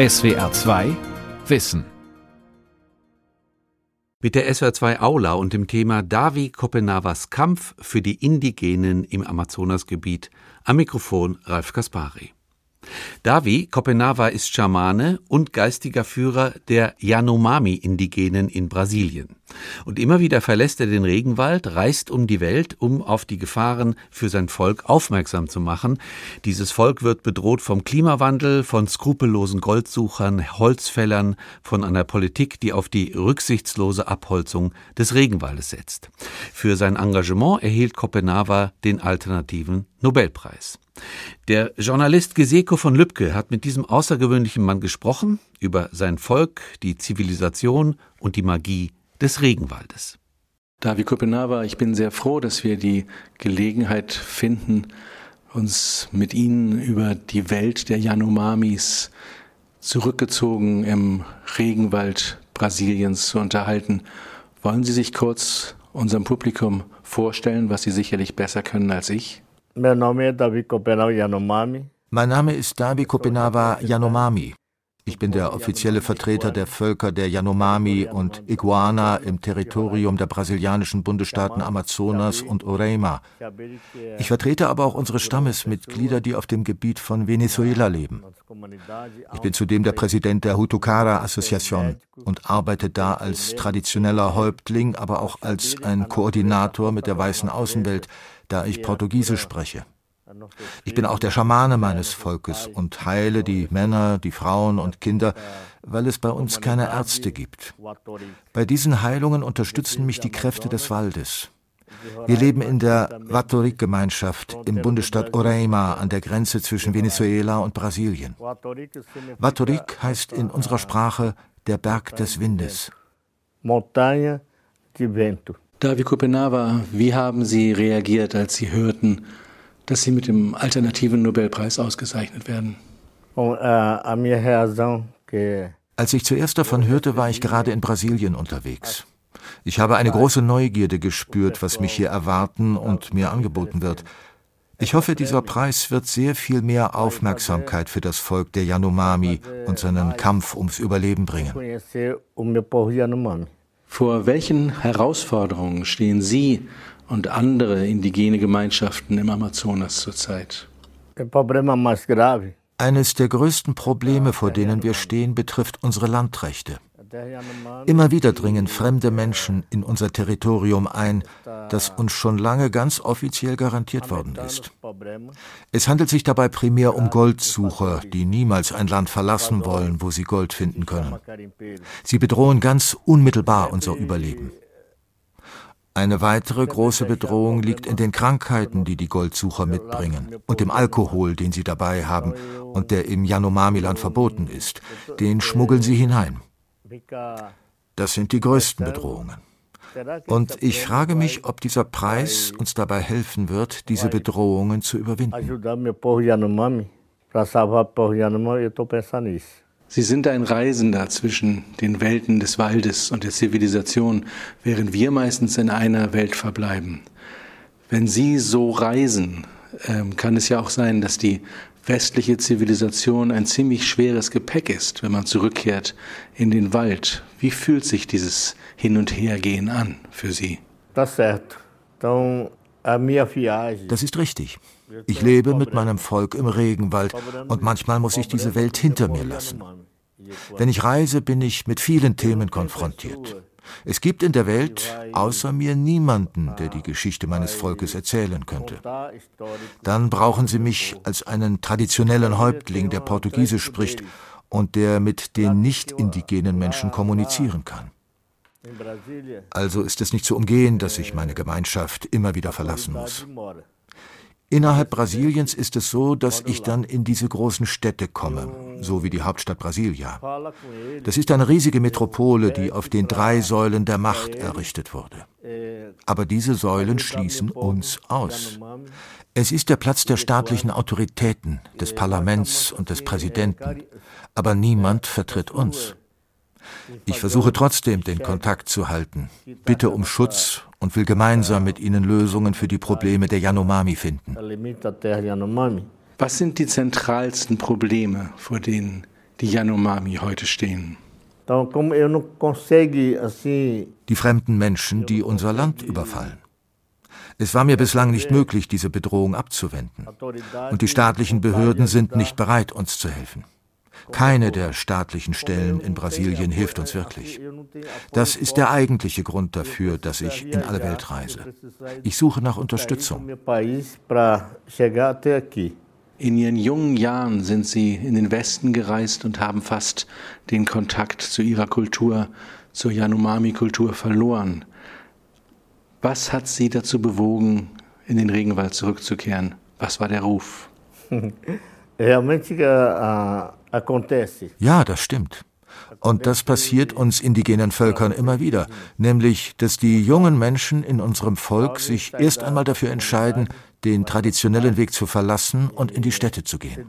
SWR 2 Wissen mit der SWR2 Aula und dem Thema Davi Kopenavas Kampf für die Indigenen im Amazonasgebiet. Am Mikrofon Ralf Kaspari. Davi Kopenava ist Schamane und geistiger Führer der Yanomami-Indigenen in Brasilien. Und immer wieder verlässt er den Regenwald, reist um die Welt, um auf die Gefahren für sein Volk aufmerksam zu machen. Dieses Volk wird bedroht vom Klimawandel, von skrupellosen Goldsuchern, Holzfällern, von einer Politik, die auf die rücksichtslose Abholzung des Regenwaldes setzt. Für sein Engagement erhielt Kopenava den alternativen Nobelpreis. Der Journalist Geseko von Lübcke hat mit diesem außergewöhnlichen Mann gesprochen über sein Volk, die Zivilisation und die Magie des Regenwaldes. Davi Kopenava, ich bin sehr froh, dass wir die Gelegenheit finden, uns mit Ihnen über die Welt der Yanomamis zurückgezogen im Regenwald Brasiliens zu unterhalten. Wollen Sie sich kurz unserem Publikum vorstellen, was Sie sicherlich besser können als ich? Mein Name ist Davi Kopenava Yanomami. Mein Name ist Davi Kopenava Yanomami. Ich bin der offizielle Vertreter der Völker der Yanomami und Iguana im Territorium der brasilianischen Bundesstaaten Amazonas und Roraima. Ich vertrete aber auch unsere Stammesmitglieder, die auf dem Gebiet von Venezuela leben. Ich bin zudem der Präsident der Hutukara Association und arbeite da als traditioneller Häuptling, aber auch als ein Koordinator mit der weißen Außenwelt, da ich Portugiesisch spreche. Ich bin auch der Schamane meines Volkes und heile die Männer, die Frauen und Kinder, weil es bei uns keine Ärzte gibt. Bei diesen Heilungen unterstützen mich die Kräfte des Waldes. Wir leben in der Watorik-Gemeinschaft im Bundesstaat Roraima an der Grenze zwischen Venezuela und Brasilien. Watorik heißt in unserer Sprache der Berg des Windes. Montanha de Vento. Davi Kopenava, wie haben Sie reagiert, als Sie hörten, dass Sie mit dem alternativen Nobelpreis ausgezeichnet werden? Als ich zuerst davon hörte, war ich gerade in Brasilien unterwegs. Ich habe eine große Neugierde gespürt, was mich hier erwarten und mir angeboten wird. Ich hoffe, dieser Preis wird sehr viel mehr Aufmerksamkeit für das Volk der Yanomami und seinen Kampf ums Überleben bringen. Vor welchen Herausforderungen stehen Sie und andere indigene Gemeinschaften im Amazonas zurzeit? Eines der größten Probleme, vor denen wir stehen, betrifft unsere Landrechte. Immer wieder dringen fremde Menschen in unser Territorium ein, das uns schon lange ganz offiziell garantiert worden ist. Es handelt sich dabei primär um Goldsucher, die niemals ein Land verlassen wollen, wo sie Gold finden können. Sie bedrohen ganz unmittelbar unser Überleben. Eine weitere große Bedrohung liegt in den Krankheiten, die die Goldsucher mitbringen und dem Alkohol, den sie dabei haben und der im Yanomami-Land verboten ist. Den schmuggeln sie hinein. Das sind die größten Bedrohungen. Und ich frage mich, ob dieser Preis uns dabei helfen wird, diese Bedrohungen zu überwinden. Sie sind ein Reisender zwischen den Welten des Waldes und der Zivilisation, während wir meistens in einer Welt verbleiben. Wenn Sie so reisen, ähm, kann es ja auch sein, dass die westliche Zivilisation ein ziemlich schweres Gepäck ist, wenn man zurückkehrt in den Wald. Wie fühlt sich dieses Hin- und Hergehen an für Sie? Das ist richtig. Ich lebe mit meinem Volk im Regenwald und manchmal muss ich diese Welt hinter mir lassen. Wenn ich reise, bin ich mit vielen Themen konfrontiert. Es gibt in der Welt außer mir niemanden, der die Geschichte meines Volkes erzählen könnte. Dann brauchen sie mich als einen traditionellen Häuptling, der Portugiesisch spricht und der mit den nicht indigenen Menschen kommunizieren kann. Also ist es nicht zu umgehen, dass ich meine Gemeinschaft immer wieder verlassen muss. Innerhalb Brasiliens ist es so, dass ich dann in diese großen Städte komme, so wie die Hauptstadt Brasilia. Das ist eine riesige Metropole, die auf den drei Säulen der Macht errichtet wurde. Aber diese Säulen schließen uns aus. Es ist der Platz der staatlichen Autoritäten, des Parlaments und des Präsidenten, aber niemand vertritt uns. Ich versuche trotzdem, den Kontakt zu halten, bitte um Schutz und will gemeinsam mit ihnen Lösungen für die Probleme der Yanomami finden. Was sind die zentralsten Probleme, vor denen die Yanomami heute stehen? Die fremden Menschen, die unser Land überfallen. Es war mir bislang nicht möglich, diese Bedrohung abzuwenden. Und die staatlichen Behörden sind nicht bereit, uns zu helfen. Keine der staatlichen Stellen in Brasilien hilft uns wirklich. Das ist der eigentliche Grund dafür, dass ich in alle Welt reise. Ich suche nach Unterstützung. In ihren jungen Jahren sind sie in den Westen gereist und haben fast den Kontakt zu ihrer Kultur, zur Yanomami-Kultur verloren. Was hat sie dazu bewogen, in den Regenwald zurückzukehren? Was war der Ruf? Ja, das stimmt. Und das passiert uns indigenen Völkern immer wieder, nämlich dass die jungen Menschen in unserem Volk sich erst einmal dafür entscheiden, den traditionellen Weg zu verlassen und in die Städte zu gehen.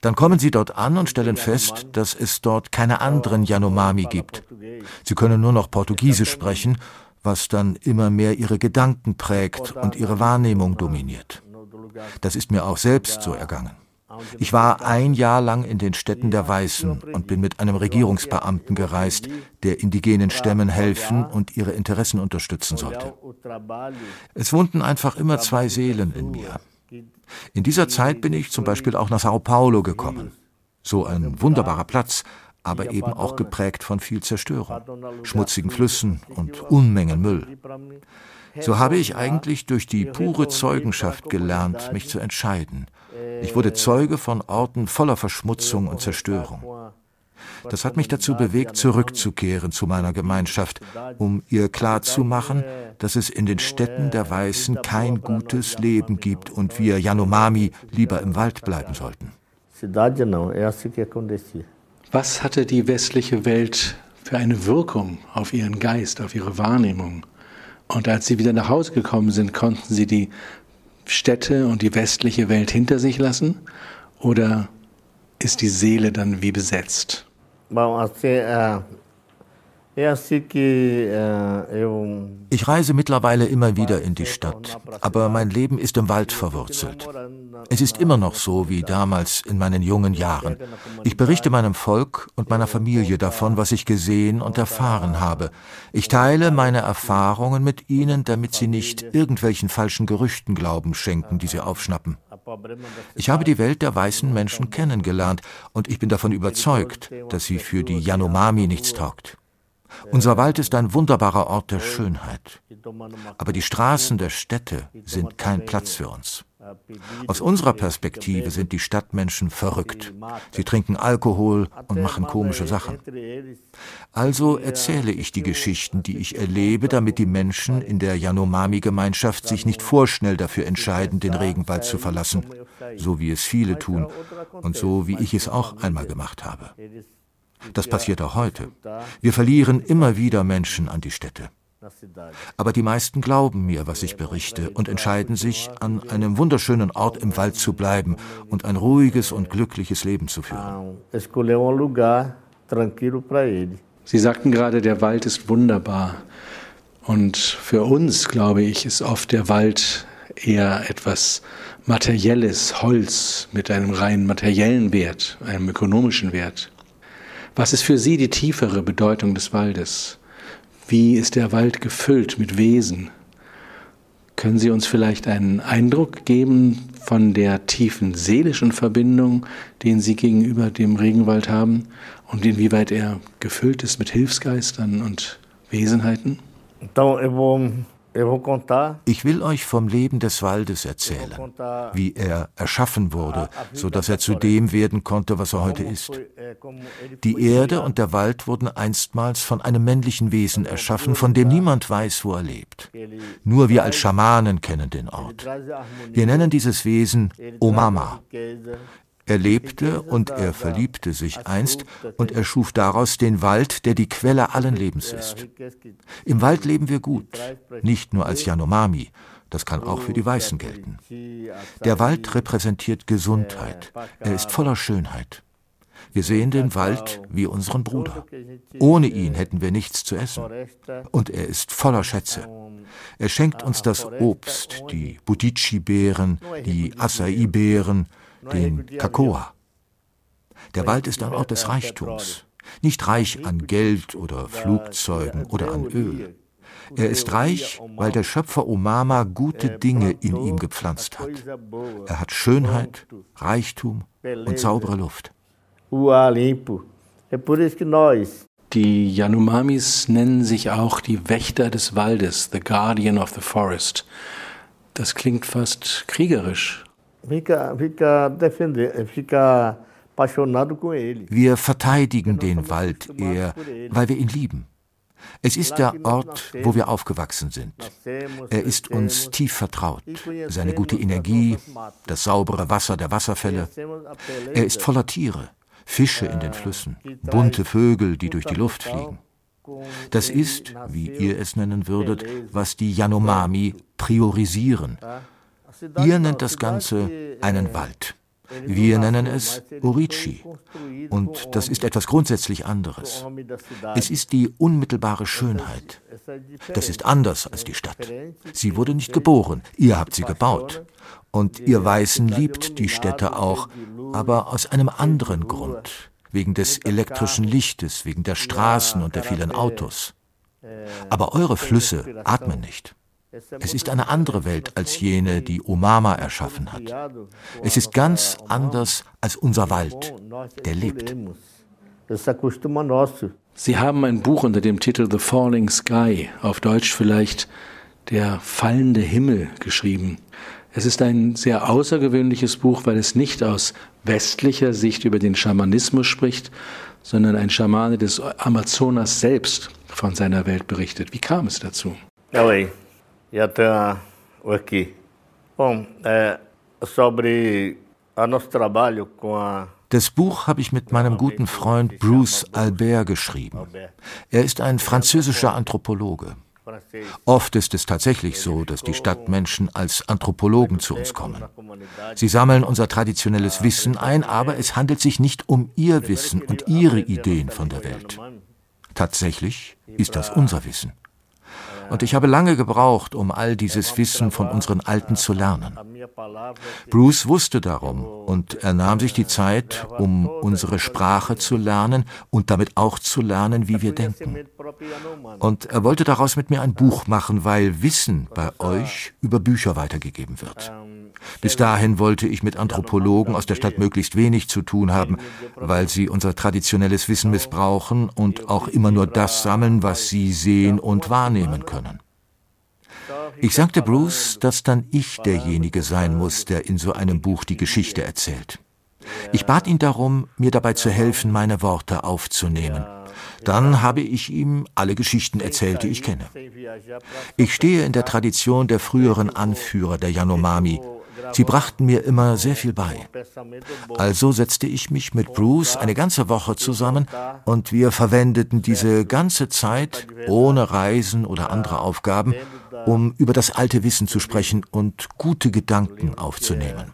Dann kommen sie dort an und stellen fest, dass es dort keine anderen Yanomami gibt. Sie können nur noch Portugiesisch sprechen, was dann immer mehr ihre Gedanken prägt und ihre Wahrnehmung dominiert. Das ist mir auch selbst so ergangen. Ich war ein Jahr lang in den Städten der Weißen und bin mit einem Regierungsbeamten gereist, der indigenen Stämmen helfen und ihre Interessen unterstützen sollte. Es wohnten einfach immer zwei Seelen in mir. In dieser Zeit bin ich zum Beispiel auch nach Sao Paulo gekommen. So ein wunderbarer Platz, aber eben auch geprägt von viel Zerstörung, schmutzigen Flüssen und Unmengen Müll. So habe ich eigentlich durch die pure Zeugenschaft gelernt, mich zu entscheiden – ich wurde Zeuge von Orten voller Verschmutzung und Zerstörung. Das hat mich dazu bewegt, zurückzukehren zu meiner Gemeinschaft, um ihr klarzumachen, dass es in den Städten der Weißen kein gutes Leben gibt und wir Yanomami lieber im Wald bleiben sollten. Was hatte die westliche Welt für eine Wirkung auf ihren Geist, auf ihre Wahrnehmung? Und als sie wieder nach Hause gekommen sind, konnten sie die Städte und die westliche Welt hinter sich lassen? Oder ist die Seele dann wie besetzt? Ich reise mittlerweile immer wieder in die Stadt, aber mein Leben ist im Wald verwurzelt. Es ist immer noch so wie damals in meinen jungen Jahren. Ich berichte meinem Volk und meiner Familie davon, was ich gesehen und erfahren habe. Ich teile meine Erfahrungen mit ihnen, damit sie nicht irgendwelchen falschen Gerüchten Glauben schenken, die sie aufschnappen. Ich habe die Welt der weißen Menschen kennengelernt und ich bin davon überzeugt, dass sie für die Yanomami nichts taugt. Unser Wald ist ein wunderbarer Ort der Schönheit. Aber die Straßen der Städte sind kein Platz für uns. Aus unserer Perspektive sind die Stadtmenschen verrückt. Sie trinken Alkohol und machen komische Sachen. Also erzähle ich die Geschichten, die ich erlebe, damit die Menschen in der Yanomami-Gemeinschaft sich nicht vorschnell dafür entscheiden, den Regenwald zu verlassen, so wie es viele tun und so wie ich es auch einmal gemacht habe. Das passiert auch heute. Wir verlieren immer wieder Menschen an die Städte. Aber die meisten glauben mir, was ich berichte, und entscheiden sich, an einem wunderschönen Ort im Wald zu bleiben und ein ruhiges und glückliches Leben zu führen. Sie sagten gerade, der Wald ist wunderbar. Und für uns, glaube ich, ist oft der Wald eher etwas Materielles, Holz mit einem rein materiellen Wert, einem ökonomischen Wert. Was ist für Sie die tiefere Bedeutung des Waldes? Wie ist der Wald gefüllt mit Wesen? Können Sie uns vielleicht einen Eindruck geben von der tiefen seelischen Verbindung, den Sie gegenüber dem Regenwald haben und inwieweit er gefüllt ist mit Hilfsgeistern und Wesenheiten? Então, eu vou ich will euch vom Leben des Waldes erzählen, wie er erschaffen wurde, so dass er zu dem werden konnte, was er heute ist. Die Erde und der Wald wurden einstmals von einem männlichen Wesen erschaffen, von dem niemand weiß, wo er lebt. Nur wir als Schamanen kennen den Ort. Wir nennen dieses Wesen Omama. Er lebte und er verliebte sich einst und er schuf daraus den Wald, der die Quelle allen Lebens ist. Im Wald leben wir gut, nicht nur als Yanomami, das kann auch für die Weißen gelten. Der Wald repräsentiert Gesundheit, er ist voller Schönheit. Wir sehen den Wald wie unseren Bruder. Ohne ihn hätten wir nichts zu essen. Und er ist voller Schätze. Er schenkt uns das Obst, die Budichi-Beeren, die Acai-Beeren, den Kakoa. Der Wald ist ein Ort des Reichtums, nicht reich an Geld oder Flugzeugen oder an Öl. Er ist reich, weil der Schöpfer Omama gute Dinge in ihm gepflanzt hat. Er hat Schönheit, Reichtum und saubere Luft. Die Yanomamis nennen sich auch die Wächter des Waldes, the Guardian of the Forest. Das klingt fast kriegerisch. Wir verteidigen den Wald eher, weil wir ihn lieben. Es ist der Ort, wo wir aufgewachsen sind. Er ist uns tief vertraut. Seine gute Energie, das saubere Wasser der Wasserfälle. Er ist voller Tiere, Fische in den Flüssen, bunte Vögel, die durch die Luft fliegen. Das ist, wie ihr es nennen würdet, was die Yanomami priorisieren. Ihr nennt das Ganze einen Wald. Wir nennen es Orichi. Und das ist etwas grundsätzlich anderes. Es ist die unmittelbare Schönheit. Das ist anders als die Stadt. Sie wurde nicht geboren, ihr habt sie gebaut. Und ihr Weißen liebt die Städte auch, aber aus einem anderen Grund. Wegen des elektrischen Lichtes, wegen der Straßen und der vielen Autos. Aber eure Flüsse atmen nicht. Es ist eine andere Welt als jene, die Omama erschaffen hat. Es ist ganz anders als unser Wald, der lebt. Sie haben ein Buch unter dem Titel The Falling Sky, auf Deutsch vielleicht Der fallende Himmel, geschrieben. Es ist ein sehr außergewöhnliches Buch, weil es nicht aus westlicher Sicht über den Schamanismus spricht, sondern ein Schamane des Amazonas selbst von seiner Welt berichtet. Wie kam es dazu? Ja, e até aqui. Bom, é, sobre Das Buch habe ich mit meinem guten Freund Bruce Albert geschrieben. Er ist ein französischer Anthropologe. Oft ist es tatsächlich so, dass die Stadtmenschen als Anthropologen zu uns kommen. Sie sammeln unser traditionelles Wissen ein, aber es handelt sich nicht um ihr Wissen und ihre Ideen von der Welt. Tatsächlich ist das unser Wissen. Und ich habe lange gebraucht, um all dieses Wissen von unseren Alten zu lernen. Bruce wusste darum und er nahm sich die Zeit, um unsere Sprache zu lernen und damit auch zu lernen, wie wir denken. Und er wollte daraus mit mir ein Buch machen, weil Wissen bei euch über Bücher weitergegeben wird. Bis dahin wollte ich mit Anthropologen aus der Stadt möglichst wenig zu tun haben, weil sie unser traditionelles Wissen missbrauchen und auch immer nur das sammeln, was sie sehen und wahrnehmen können. Ich sagte Bruce, dass dann ich derjenige sein muss, der in so einem Buch die Geschichte erzählt. Ich bat ihn darum, mir dabei zu helfen, meine Worte aufzunehmen. Dann habe ich ihm alle Geschichten erzählt, die ich kenne. Ich stehe in der Tradition der früheren Anführer der Yanomami, Sie brachten mir immer sehr viel bei. Also setzte ich mich mit Bruce eine ganze Woche zusammen und wir verwendeten diese ganze Zeit ohne Reisen oder andere Aufgaben, um über das alte Wissen zu sprechen und gute Gedanken aufzunehmen.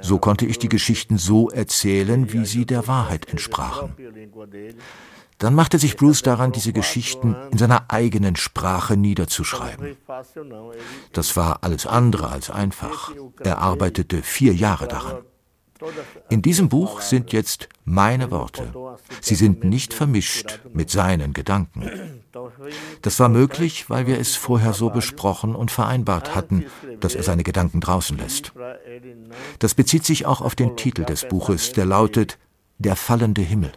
So konnte ich die Geschichten so erzählen, wie sie der Wahrheit entsprachen. Dann machte sich Bruce daran, diese Geschichten in seiner eigenen Sprache niederzuschreiben. Das war alles andere als einfach. Er arbeitete vier Jahre daran. In diesem Buch sind jetzt meine Worte. Sie sind nicht vermischt mit seinen Gedanken. Das war möglich, weil wir es vorher so besprochen und vereinbart hatten, dass er seine Gedanken draußen lässt. Das bezieht sich auch auf den Titel des Buches, der lautet Der fallende Himmel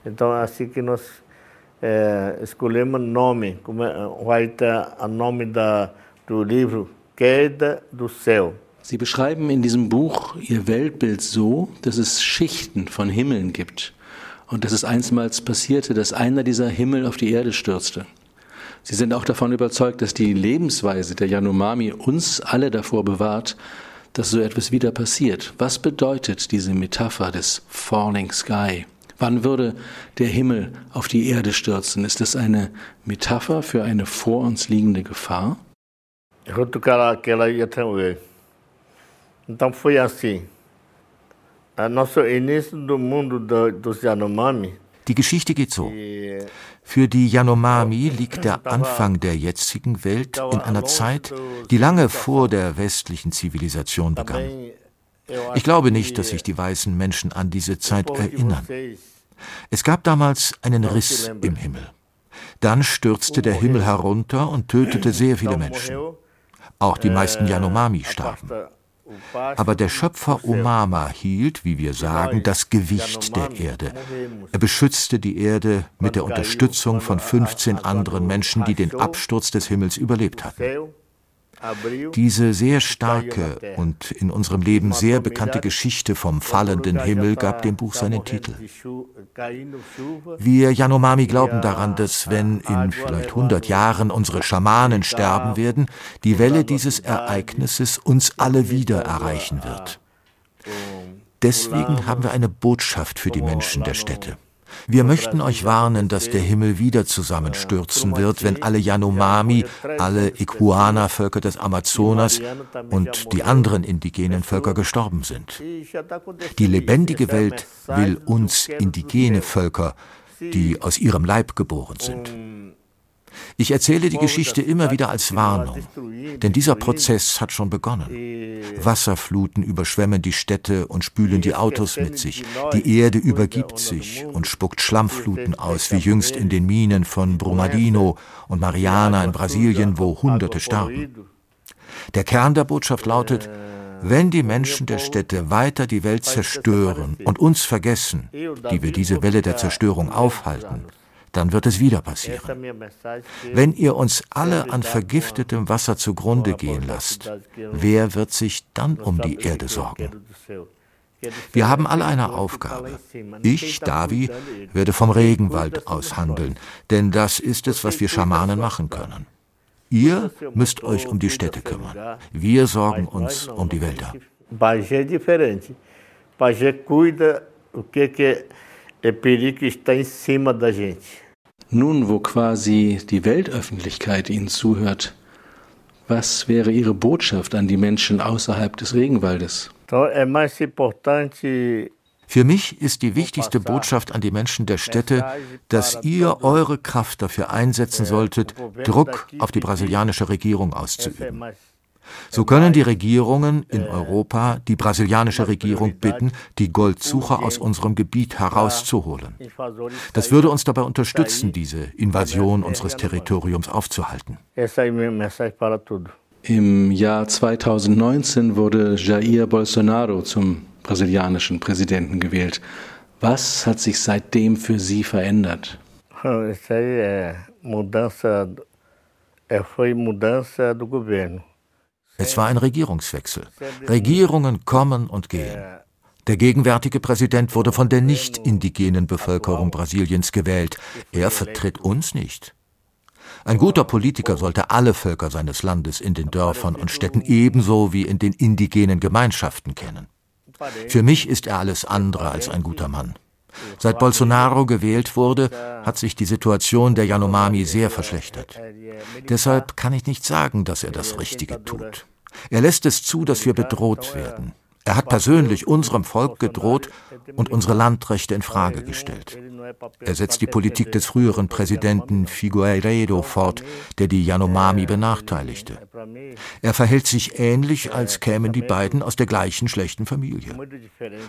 é, escolhemos nome, como vai estar o nome da, do livro, Queda do Céu. Sie beschreiben in diesem Buch Ihr Weltbild so, dass es Schichten von Himmeln gibt und dass es einstmals passierte, dass einer dieser Himmel auf die Erde stürzte. Sie sind auch davon überzeugt, dass die Lebensweise der Yanomami uns alle davor bewahrt, dass so etwas wieder passiert. Was bedeutet diese Metapher des Falling Sky? Wann würde der Himmel auf die Erde stürzen? Ist das eine Metapher für eine vor uns liegende Gefahr? Então foi assim. Nosso início do mundo dos Yanomami die Geschichte geht so. Für die Yanomami liegt der Anfang der jetzigen Welt in einer Zeit, die lange vor der westlichen Zivilisation begann. Ich glaube nicht, dass sich die weißen Menschen an diese Zeit erinnern. Es gab damals einen Riss im Himmel. Dann stürzte der Himmel herunter und tötete sehr viele Menschen. Auch die meisten Yanomami starben. Aber der Schöpfer Omama hielt, wie wir sagen, das Gewicht der Erde. Er beschützte die Erde mit der Unterstützung von 15 anderen Menschen, die den Absturz des Himmels überlebt hatten. Diese sehr starke und in unserem Leben sehr bekannte Geschichte vom fallenden Himmel gab dem Buch seinen Titel. Wir Yanomami glauben daran, dass wenn in vielleicht 100 Jahren unsere Schamanen sterben werden, die Welle dieses Ereignisses uns alle wieder erreichen wird. Deswegen haben wir eine Botschaft für die Menschen der Städte. Wir möchten euch warnen, dass der Himmel wieder zusammenstürzen wird, wenn alle Yanomami, alle Iguana-Völker des Amazonas und die anderen indigenen Völker gestorben sind. Die lebendige Welt will uns indigene Völker, die aus ihrem Leib geboren sind. Ich erzähle die Geschichte immer wieder als Warnung, denn dieser Prozess hat schon begonnen. Wasserfluten überschwemmen die Städte und spülen die Autos mit sich. Die Erde übergibt sich und spuckt Schlammfluten aus, wie jüngst in den Minen von Brumadinho und Mariana in Brasilien, wo Hunderte starben. Der Kern der Botschaft lautet, wenn die Menschen der Städte weiter die Welt zerstören und uns vergessen, die wir diese Welle der Zerstörung aufhalten, dann wird es wieder passieren. Wenn ihr uns alle an vergiftetem Wasser zugrunde gehen lasst, wer wird sich dann um die Erde sorgen? Wir haben alle eine Aufgabe. Ich, Davi, werde vom Regenwald aus handeln, denn das ist es, was wir Schamanen machen können. Ihr müsst euch um die Städte kümmern. Wir sorgen uns um die Wälder. Bagé diferente. Bagé cuida o que que é perigo está em cima da gente. Nun, wo quasi die Weltöffentlichkeit Ihnen zuhört, was wäre Ihre Botschaft an die Menschen außerhalb des Regenwaldes? Für mich ist die wichtigste Botschaft an die Menschen der Städte, dass ihr eure Kraft dafür einsetzen solltet, Druck auf die brasilianische Regierung auszuüben. So können die Regierungen in Europa die brasilianische Regierung bitten, die Goldsucher aus unserem Gebiet herauszuholen. Das würde uns dabei unterstützen, diese Invasion unseres Territoriums aufzuhalten. Im Jahr 2019 wurde Jair Bolsonaro zum brasilianischen Präsidenten gewählt. Was hat sich seitdem für Sie verändert? Isso aí é mudança, foi mudança do governo. Es war ein Regierungswechsel. Regierungen kommen und gehen. Der gegenwärtige Präsident wurde von der nicht indigenen Bevölkerung Brasiliens gewählt. Er vertritt uns nicht. Ein guter Politiker sollte alle Völker seines Landes in den Dörfern und Städten ebenso wie in den indigenen Gemeinschaften kennen. Für mich ist er alles andere als ein guter Mann. Seit Bolsonaro gewählt wurde, hat sich die Situation der Yanomami sehr verschlechtert. Deshalb kann ich nicht sagen, dass er das Richtige tut. Er lässt es zu, dass wir bedroht werden. Er hat persönlich unserem Volk gedroht und unsere Landrechte in Frage gestellt. Er setzt die Politik des früheren Präsidenten Figueiredo fort, der die Yanomami benachteiligte. Er verhält sich ähnlich, als kämen die beiden aus der gleichen schlechten Familie.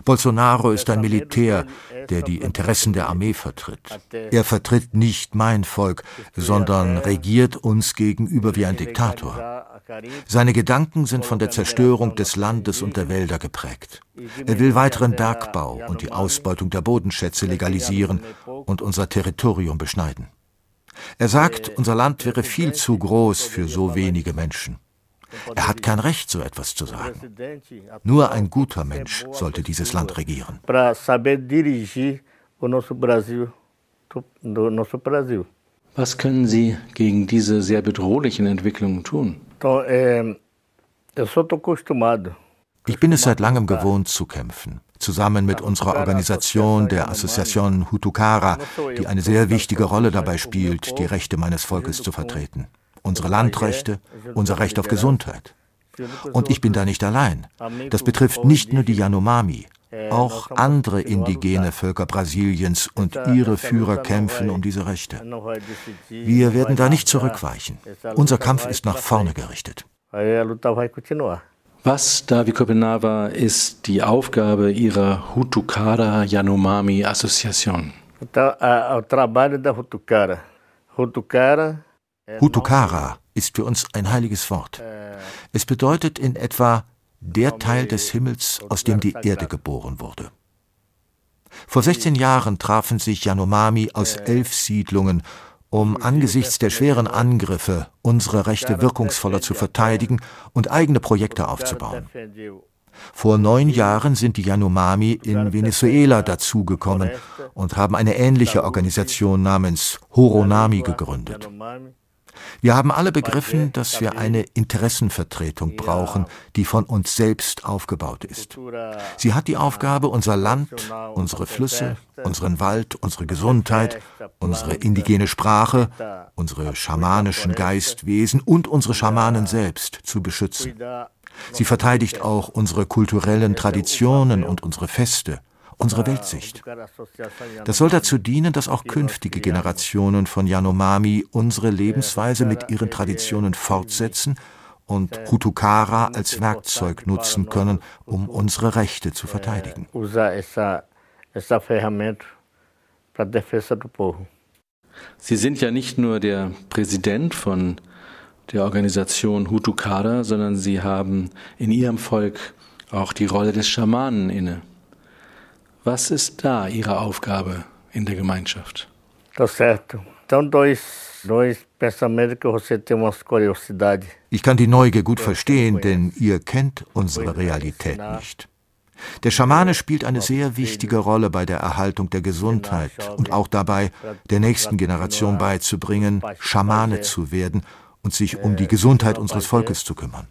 Bolsonaro ist ein Militär, der die Interessen der Armee vertritt. Er vertritt nicht mein Volk, sondern regiert uns gegenüber wie ein Diktator. Seine Gedanken sind von der Zerstörung des Landes und der Wälder geprägt. Er will weiteren Bergbau und die Ausbeutung der Bodenschätze legalisieren und unser Territorium beschneiden. Er sagt, unser Land wäre viel zu groß für so wenige Menschen. Er hat kein Recht, so etwas zu sagen. Nur ein guter Mensch sollte dieses Land regieren. Was können Sie gegen diese sehr bedrohlichen Entwicklungen tun? Ich bin es seit langem gewohnt zu kämpfen, zusammen mit unserer Organisation, der Association Hutukara, die eine sehr wichtige Rolle dabei spielt, die Rechte meines Volkes zu vertreten. Unsere Landrechte, unser Recht auf Gesundheit. Und ich bin da nicht allein. Das betrifft nicht nur die Yanomami, auch andere indigene Völker Brasiliens und ihre Führer kämpfen um diese Rechte. Wir werden da nicht zurückweichen. Unser Kampf ist nach vorne gerichtet. Was, Davi Kopenawa, ist die Aufgabe Ihrer Hutukara Yanomami Association? Hutukara ist für uns ein heiliges Wort. Es bedeutet in etwa der Teil des Himmels, aus dem die Erde geboren wurde. Vor 16 Jahren trafen sich Yanomami aus elf Siedlungen, um angesichts der schweren Angriffe unsere Rechte wirkungsvoller zu verteidigen und eigene Projekte aufzubauen. Vor neun Jahren sind die Yanomami in Venezuela dazugekommen und haben eine ähnliche Organisation namens Horonami gegründet. Wir haben alle begriffen, dass wir eine Interessenvertretung brauchen, die von uns selbst aufgebaut ist. Sie hat die Aufgabe, unser Land, unsere Flüsse, unseren Wald, unsere Gesundheit, unsere indigene Sprache, unsere schamanischen Geistwesen und unsere Schamanen selbst zu beschützen. Sie verteidigt auch unsere kulturellen Traditionen und unsere Feste unsere Weltsicht. Das soll dazu dienen, dass auch künftige Generationen von Yanomami unsere Lebensweise mit ihren Traditionen fortsetzen und Hutukara als Werkzeug nutzen können, um unsere Rechte zu verteidigen. Sie sind ja nicht nur der Präsident von der Organisation Hutukara, sondern Sie haben in Ihrem Volk auch die Rolle des Schamanen inne. Was ist da Ihre Aufgabe in der Gemeinschaft? Tá certo. Então, dois, dois pensamentos que você tem uma curiosidade. Ich kann die Neugier gut verstehen, denn ihr kennt unsere Realität nicht. Der Schamane spielt eine sehr wichtige Rolle bei der Erhaltung der Gesundheit und auch dabei, der nächsten Generation beizubringen, Schamane zu werden und sich um die Gesundheit unseres Volkes zu kümmern.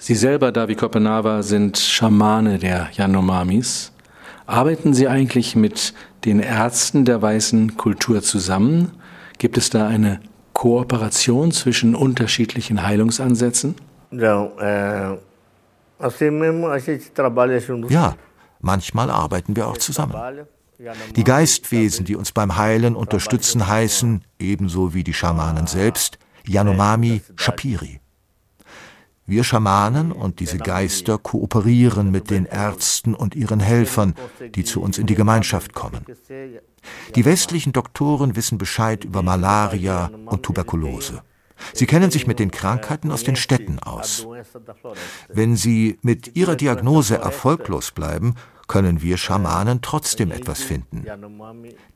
Sie selber, Davi Kopenawa, sind Schamane der Yanomamis. Arbeiten Sie eigentlich mit den Ärzten der weißen Kultur zusammen? Gibt es da eine Kooperation zwischen unterschiedlichen Heilungsansätzen? Ja, manchmal arbeiten wir auch zusammen. Die Geistwesen, die uns beim Heilen unterstützen, heißen, ebenso wie die Schamanen selbst, Yanomami Shapiri. Wir Schamanen und diese Geister kooperieren mit den Ärzten und ihren Helfern, die zu uns in die Gemeinschaft kommen. Die westlichen Doktoren wissen Bescheid über Malaria und Tuberkulose. Sie kennen sich mit den Krankheiten aus den Städten aus. Wenn sie mit ihrer Diagnose erfolglos bleiben, können wir Schamanen trotzdem etwas finden.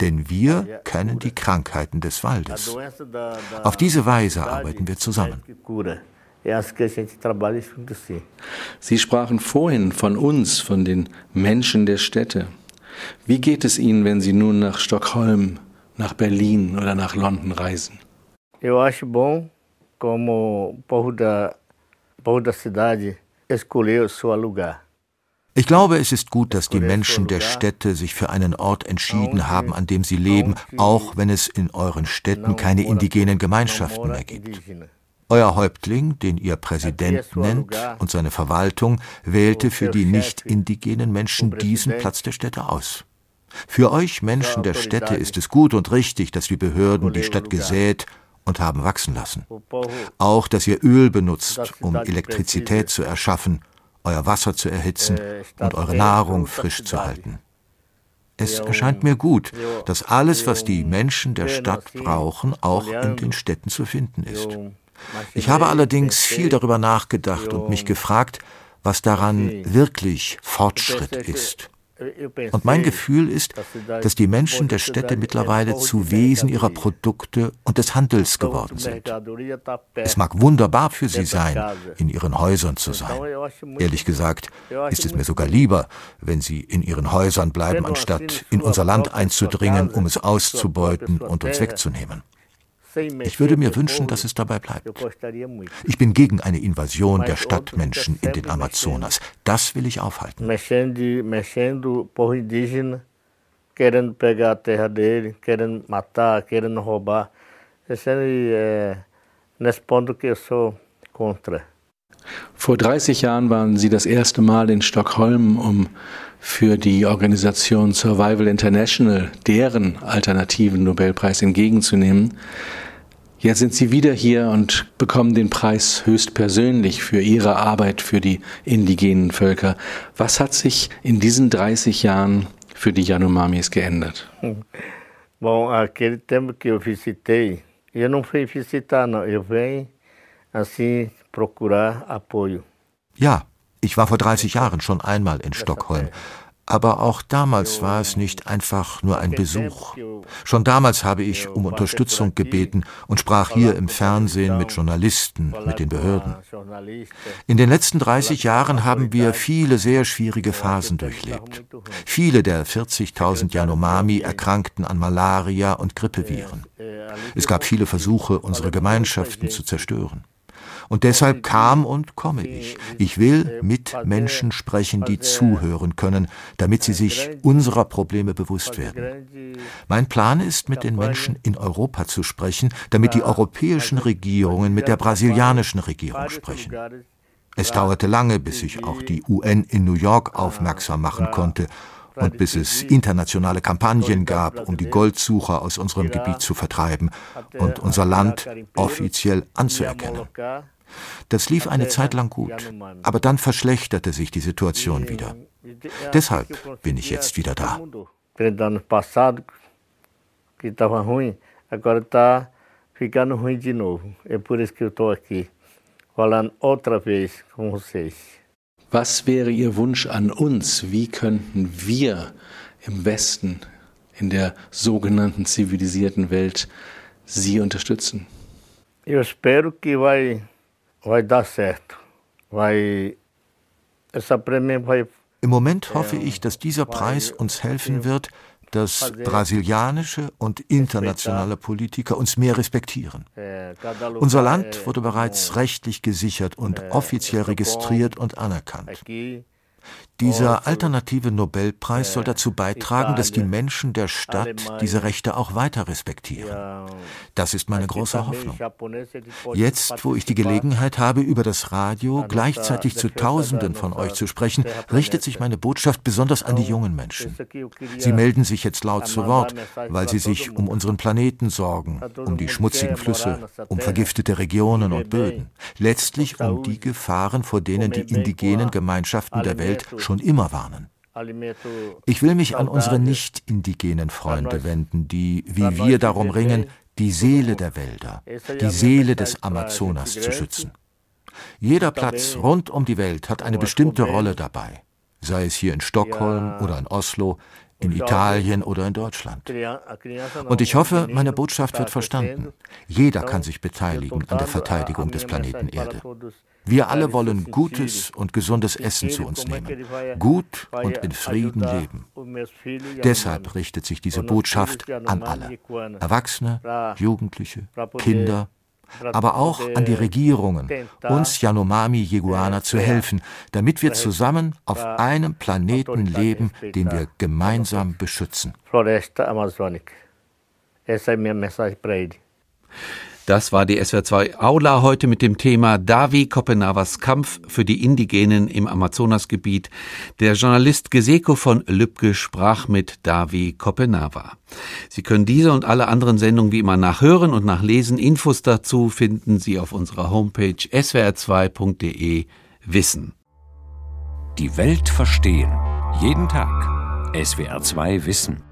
Denn wir kennen die Krankheiten des Waldes. Auf diese Weise arbeiten wir zusammen Sie sprachen vorhin von uns, von den Menschen der Städte. Wie geht es Ihnen, wenn Sie nun nach Stockholm, nach Berlin oder nach London reisen? Eu acho bom como povo da, povo da cidade escolheu seu lugar. Ich glaube, es ist gut, dass die Menschen der Städte sich für einen Ort entschieden haben, an dem sie leben, auch wenn es in euren Städten keine indigenen Gemeinschaften mehr gibt. Euer Häuptling, den ihr Präsident nennt, und seine Verwaltung wählte für die nicht indigenen Menschen diesen Platz der Städte aus. Für euch Menschen der Städte ist es gut und richtig, dass die Behörden die Stadt gesät und haben wachsen lassen. Auch, dass ihr Öl benutzt, um Elektrizität zu erschaffen, euer Wasser zu erhitzen und eure Nahrung frisch zu halten. Es erscheint mir gut, dass alles, was die Menschen der Stadt brauchen, auch in den Städten zu finden ist. Ich habe allerdings viel darüber nachgedacht und mich gefragt, was daran wirklich Fortschritt ist. Und mein Gefühl ist, dass die Menschen der Städte mittlerweile zu Wesen ihrer Produkte und des Handels geworden sind. Es mag wunderbar für sie sein, in ihren Häusern zu sein. Ehrlich gesagt ist es mir sogar lieber, wenn sie in ihren Häusern bleiben, anstatt in unser Land einzudringen, um es auszubeuten und uns wegzunehmen. Ich würde mir wünschen, dass es dabei bleibt. Ich bin gegen eine Invasion der Stadtmenschen in den Amazonas. Das will ich aufhalten. querendo pegar a terra dele, querendo matar, querendo roubar. Esse é nesse ponto que eu sou contra. Vor 30 Jahren waren Sie das erste Mal in Stockholm, um für die Organisation Survival International deren alternativen Nobelpreis entgegenzunehmen. Jetzt sind Sie wieder hier und bekommen den Preis höchstpersönlich für Ihre Arbeit für die indigenen Völker. Was hat sich in diesen 30 Jahren für die Yanomamis geändert? Bom, aquele tempo que eu visitei, eu não fui visitar, não. Eu venho assim procurar apoio. Ja, ich war vor 30 Jahren schon einmal in Stockholm. Aber auch damals war es nicht einfach nur ein Besuch. Schon damals habe ich um Unterstützung gebeten und sprach hier im Fernsehen mit Journalisten, mit den Behörden. In den letzten 30 Jahren haben wir viele sehr schwierige Phasen durchlebt. Viele der 40.000 Yanomami erkrankten an Malaria und Grippeviren. Es gab viele Versuche, unsere Gemeinschaften zu zerstören. Und deshalb kam und komme ich. Ich will mit Menschen sprechen, die zuhören können, damit sie sich unserer Probleme bewusst werden. Mein Plan ist, mit den Menschen in Europa zu sprechen, damit die europäischen Regierungen mit der brasilianischen Regierung sprechen. Es dauerte lange, bis ich auch die UN in New York aufmerksam machen konnte und bis es internationale Kampagnen gab, um die Goldsucher aus unserem Gebiet zu vertreiben und unser Land offiziell anzuerkennen. Das lief eine Zeit lang gut, aber dann verschlechterte sich die Situation wieder. Deshalb bin ich jetzt wieder da. ficando ruim de novo. É por isso que eu estou aqui, falando outra vez com vocês. Was wäre Ihr Wunsch an uns? Wie könnten wir im Westen, in der sogenannten zivilisierten Welt, Sie unterstützen? Eu espero que vai vai dar certo. Vai essa prêmio vai Im Moment hoffe ich, dass dieser Preis uns helfen wird, dass brasilianische und internationale Politiker uns mehr respektieren. Unser Land wurde bereits rechtlich gesichert und offiziell registriert und anerkannt. Dieser alternative Nobelpreis soll dazu beitragen, dass die Menschen der Stadt diese Rechte auch weiter respektieren. Das ist meine große Hoffnung. Jetzt, wo ich die Gelegenheit habe, über das Radio gleichzeitig zu Tausenden von euch zu sprechen, richtet sich meine Botschaft besonders an die jungen Menschen. Sie melden sich jetzt laut zu Wort, weil sie sich um unseren Planeten sorgen, um die schmutzigen Flüsse, um vergiftete Regionen und Böden, letztlich um die Gefahren, vor denen die indigenen Gemeinschaften der Welt schon immer warnen. Ich will mich an unsere nicht indigenen Freunde wenden, die, wie wir darum ringen, die Seele der Wälder, die Seele des Amazonas zu schützen. Jeder Platz rund um die Welt hat eine bestimmte Rolle dabei, sei es hier in Stockholm oder in Oslo, in Italien oder in Deutschland. Und ich hoffe, meine Botschaft wird verstanden. Jeder kann sich beteiligen an der Verteidigung des Planeten Erde. Wir alle wollen gutes und gesundes Essen zu uns nehmen, gut und in Frieden leben. Deshalb richtet sich diese Botschaft an alle, Erwachsene, Jugendliche, Kinder, aber auch an die Regierungen, uns Yanomami Yeguana zu helfen, damit wir zusammen auf einem Planeten leben, den wir gemeinsam beschützen. Essa é minha mensagem para ele. Das war die SWR2 Aula heute mit dem Thema Davi Kopenavas Kampf für die Indigenen im Amazonasgebiet. Der Journalist Geseko von Lübcke sprach mit Davi Kopenava. Sie können diese und alle anderen Sendungen wie immer nachhören und nachlesen. Infos dazu finden Sie auf unserer Homepage swr2.de Wissen. Die Welt verstehen. Jeden Tag. SWR2 Wissen.